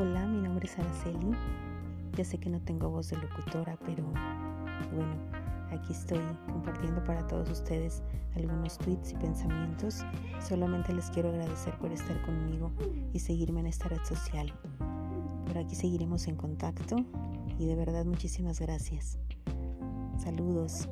Hola, mi nombre es Araceli. Ya sé que no tengo voz de locutora, pero bueno, aquí estoy compartiendo para todos ustedes algunos tweets y pensamientos. Solamente les quiero agradecer por estar conmigo y seguirme en esta red social. Por aquí seguiremos en contacto y de verdad muchísimas gracias. Saludos.